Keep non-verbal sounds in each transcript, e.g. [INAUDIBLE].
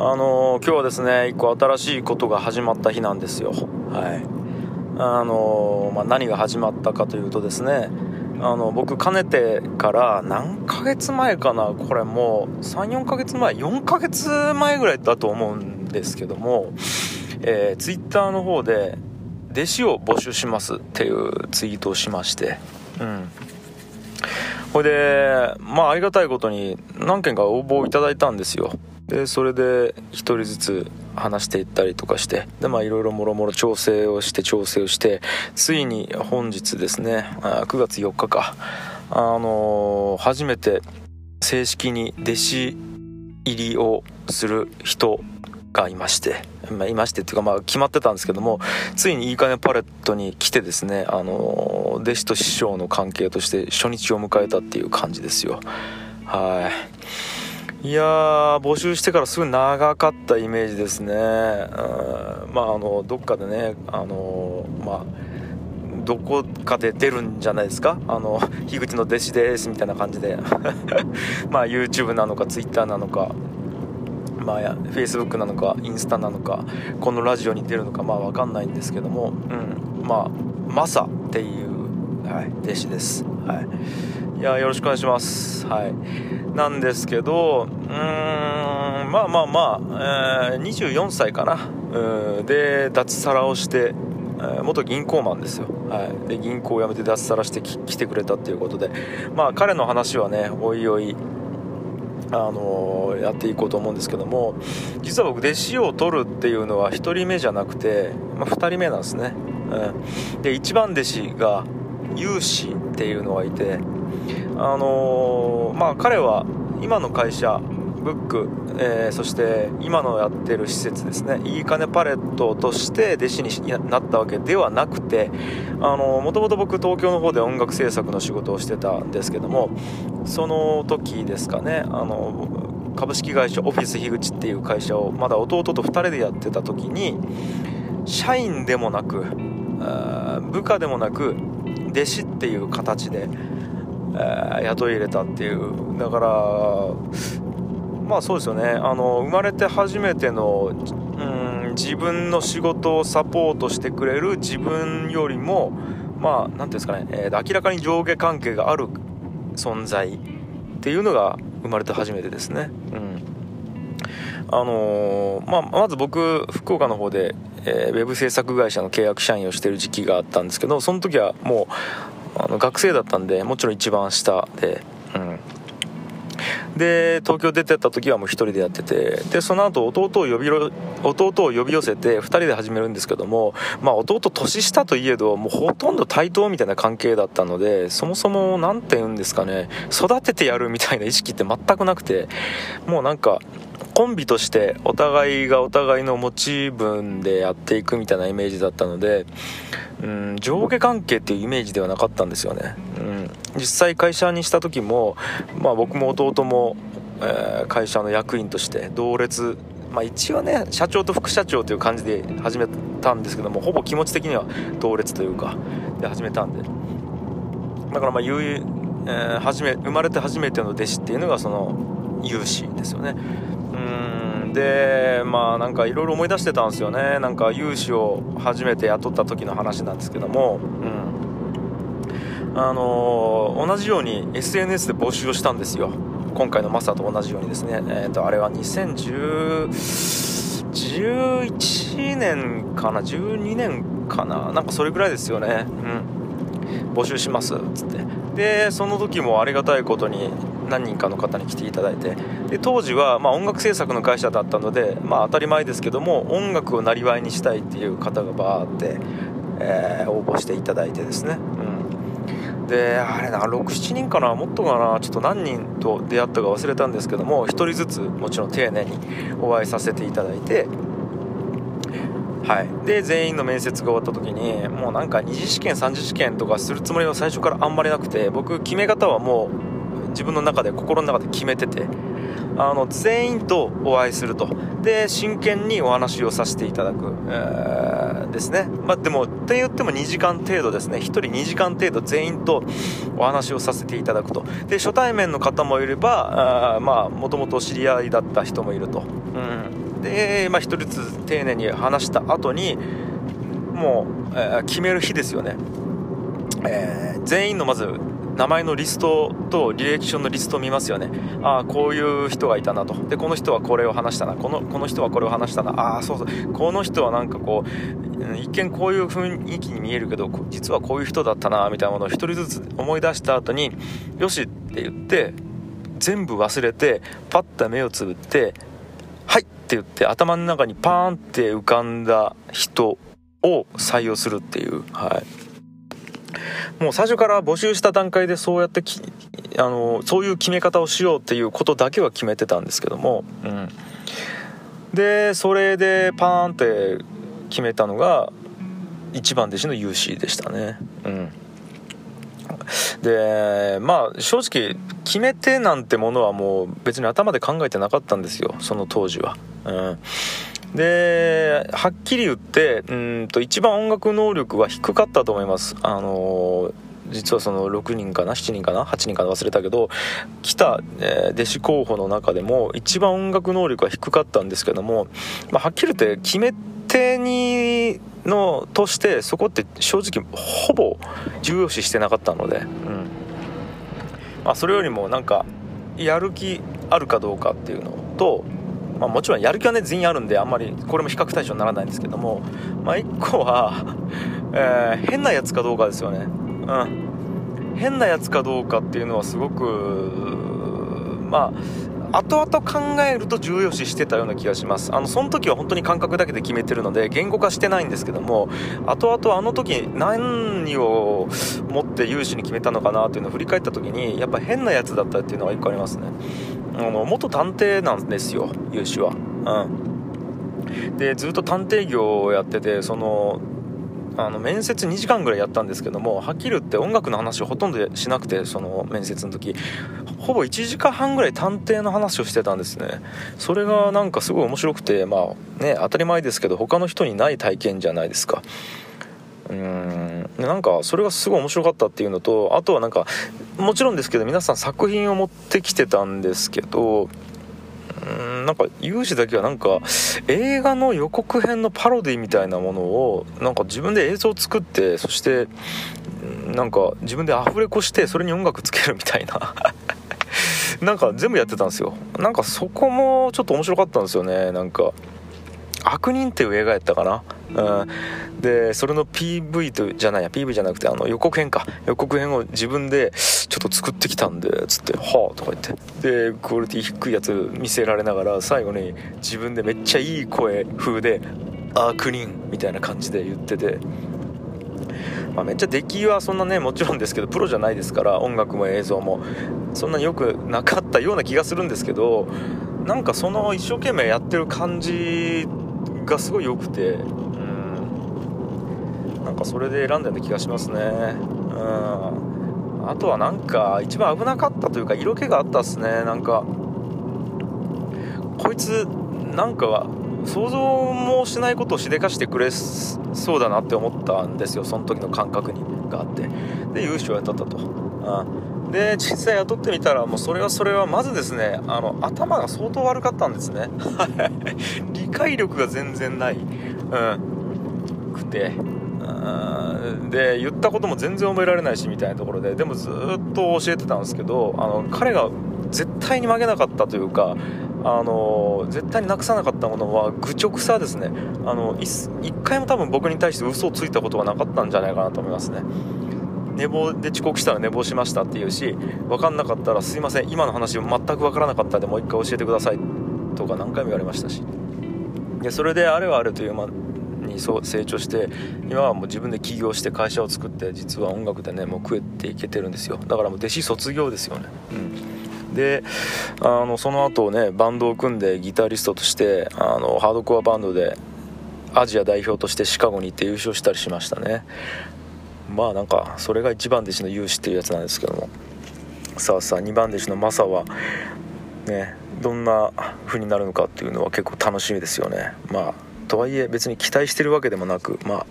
あの今日はですね一個新しいことが始まった日なんですよ。はい。あのまあ、何が始まったかというとですねあの僕かねてから何ヶ月前かなこれもう34ヶ月前4ヶ月前ぐらいだと思うんですけども、えー、ツイッターの方で弟子を募集しますっていうツイートをしましてうん。これでまあありがたいことに何件か応募をいただいたんですよ。でそれで1人ずつ話していったりとかしてでまあいろいろもろもろ調整をして調整をしてついに本日ですね9月4日かあのー、初めて正式に弟子入りをする人がいまして、まあ、いましてっていうかまあ決まってたんですけどもついにいいかねパレットに来てですねあのー、弟子と師匠の関係として初日を迎えたっていう感じですよ。はい。いやー募集してからすごい長かったイメージですね、うん、まああのどっかでねあのまあどこかで出るんじゃないですか？あの樋口の弟子ですみたいな感じで。[LAUGHS] まあ YouTube なのか Twitter なのか。まあ、Facebook なのかインスタなのかこのラジオに出るのかまあ分かんないんですけども、うん、まあマサっていう、はい、弟子です、はい、いやよろしくお願いします。はい。なんですけどうーんまあまあまあ、えー、24歳かな。で脱サラをして元銀行マンですよ、はい、で銀行を辞めて脱サラして来てくれたっていうことで。まあ彼の話はねおいおいあのー、やっていこうと思うんですけども実は僕弟子を取るっていうのは1人目じゃなくて、まあ、2人目なんですね、うん、で一番弟子が有志っていうのがいてのー、まあ彼は今の会社ブック、えー、そして今のやってる施設ですね。いいかねパレットとして弟子になったわけではなくてもともと僕東京の方で音楽制作の仕事をしてたんですけどもその時ですかねあの株式会社オフィス樋口っていう会社をまだ弟と2人でやってた時に社員でもなく部下でもなく弟子っていう形で、雇い入れたっていう。だからまあそうですよね。あの生まれて初めての、うん、自分の仕事をサポートしてくれる自分よりもまあ何ていうんですかね、えー、明らかに上下関係がある存在っていうのが生まれて初めてですね。うん。あのー、まあ、まず僕福岡の方で、えー、ウェブ制作会社の契約社員をしてる時期があったんですけどその時はもうあの学生だったんでもちろん一番下で、うん、で東京出てった時はもう1人でやっててでその後弟を呼び弟を呼び寄せて2人で始めるんですけども、まあ、弟年下といえどもうほとんど対等みたいな関係だったのでそもそも何て言うんですかね育ててやるみたいな意識って全くなくてもうなんかコンビとしてお互いがお互いの持ち分でやっていくみたいなイメージだったので、うん、上下関係っていうイメージではなかったんですよね、うん、実際会社にした時も、まあ、僕も弟も、えー、会社の役員として同列まあ、一応ね社長と副社長という感じで始めたんですけどもほぼ気持ち的には同列というかで始めたんで。だからまあ有、えー、初め生まれて初めての弟子っていうのがその有志ですよね。うん。でまあなんかいろいろ思い出してたんですよね。なんか融資を初めて雇った時の話なんですけども。うん。あのー、同じように SNS で募集をしたんですよ。今回のマサと同じようにですね。えっ、ー、とあれは2011年かな？12年かな？なんかそれぐらいですよね。うん。募集しますっつって。でその時もありがたいことに何人かの方に来ていただいてで当時はま音楽制作の会社だったので、まあ、当たり前ですけども音楽をなりわいにしたいっていう方がバーって、えー、応募していただいてですね、うん、であれな67人かなもっとかなちょっと何人と出会ったか忘れたんですけども1人ずつもちろん丁寧にお会いさせていただいてはい、で全員の面接が終わった時にもうなんか2次試験3次試験とかするつもりは最初からあんまりなくて僕決め方はもう自分の中で心の中で決めててあの全員とお会いすると。で真剣にお話をさせていただく、えー、ですね、まあ、でもって言っても2時間程度ですね。1人2時間程度全員とお話をさせていただくと。で初対面の方もいればもともと知り合いだった人もいると、うん。で、まあ、1人ずつ丁寧に話した後にもう、えー、決める日ですよね、えー、全員のまず名前のリストと履歴書のリストを見ますよね。ああこういう人がいたなと。でこの人はこれを話したな。このこの人はこれを話したな。ああそうそう。この人はなんかこう一見こういう雰囲気に見えるけど実はこういう人だったなみたいなものを1人ずつ思い出した後によしって言って全部忘れてパッと目をつぶって「はい!」って言って頭の中にパーンって浮かんだ人を採用するっていう。はい。もう最初から募集した段階でそうやってあのそういう決め方をしようっていうことだけは決めてたんですけども、うん、でそれでパーンって決めたのが一番弟子の UC でしたね。うん。でまあ正直決めてなんてものはもう別に頭で考えてなかったんですよ。その当時は。うん、ではっきり言ってうんと一番音楽能力は低かったと思います。あの実はその6人かな？7人かな？8人かな？忘れたけど来た、え、弟子候補の中でも一番音楽能力は低かったんですけども、まあ、はっきり言って決め手にのとしてそこって正直ほぼ重要視してなかったので、うん。まあ、それよりもなんかやる気あるかどうかっていうのとまあ、もちろんやる気はね全員あるんであんまりこれも比較対象にならないんですけども、まあ、1個は、え、変なやつかどうかですよね。うん。変なやつかどうかっていうのはすごくまあ後々考えると重要視してたような気がします。あのその時は本当に感覚だけで決めてるので言語化してないんですけども後々あの時何を持って有志に決めたのかなっていうのを振り返った時にやっぱ変なやつだったっていうのが1個ありますね。あの元探偵なんですよ有志は。うん。でずっと探偵業をやっててそのあの面接2時間ぐらいやったんですけどもはっきり言って音楽の話をほとんどしなくてその面接の時。ほぼ1時間半ぐらい探偵の話をしてたんですね。それがなんかすごい面白くてまあね当たり前ですけど他の人にない体験じゃないですか。うん。なんかそれがすごい面白かったっていうのとあとはなんかもちろんですけど皆さん作品を持ってきてたんですけどうんなんか有志だけはなんか映画の予告編のパロディみたいなものをなんか自分で映像を作ってそしてなんか自分でアフレコしてそれに音楽つけるみたいな。[LAUGHS] なんか全部やってたんですよ。なんかそこもちょっと面白かったんですよねなんか。悪人っていう映画やったかな？うん、でそれの PV とじゃないや PV じゃなくてあの予告編か。予告編を自分でちょっと作ってきたんでつって「はあ」とか言って。でクオリティ低いやつ見せられながら最後に自分でめっちゃいい声風で「悪人」みたいな感じで言ってて。まあ、めっちゃ出来はそんなねもちろんですけどプロじゃないですから音楽も映像も。そんなによくなかったような気がするんですけどなんかその一生懸命やってる感じがすごい良くて。なんかそれで選んだような気がしますね。うん。あとはなんか一番危なかったというか色気があったっすね。なんかこいつなんか想像もしないことをしでかしてくれそうだなって思ったんですよその時の感覚にがあって。で優勝やったったと、うん、で実際雇ってみたらもうそれはそれはまずですねあの頭が相当悪かったんですね。理 [LAUGHS] 理解力が全然ない、うん、くて。で言ったことも全然覚えられないしみたいなところで。でもずっと教えてたんですけどあの彼が絶対に曲げなかったというかあの絶対になくさなかったものは愚直さですね。あの一回も多分僕に対して嘘をついたことがなかったんじゃないかなと思いますね。寝坊で遅刻したら寝坊しましたっていうし分かんなかったらすいません今の話全く分からなかったんでもう一回教えてくださいとか何回も言われましたし。でそれであれはあれという、まあにそう成長して今はもう自分で起業して会社を作って実は音楽でねもう食えていけてるんですよ。だからもう弟子卒業ですよね。うん。であのその後ねバンドを組んでギタリストとしてあのハードコアバンドでアジア代表としてシカゴに行って優勝したりしましたね。まあなんかそれが一番弟子の勇姿っていうやつなんですけども。さあさあ2番弟子のマサはね。どんな風になるのかっていうのは結構楽しみですよね。まあとはいえ別に期待してるわけでもなくまあ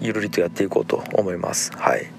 ゆるりとやっていこうと思います。はい。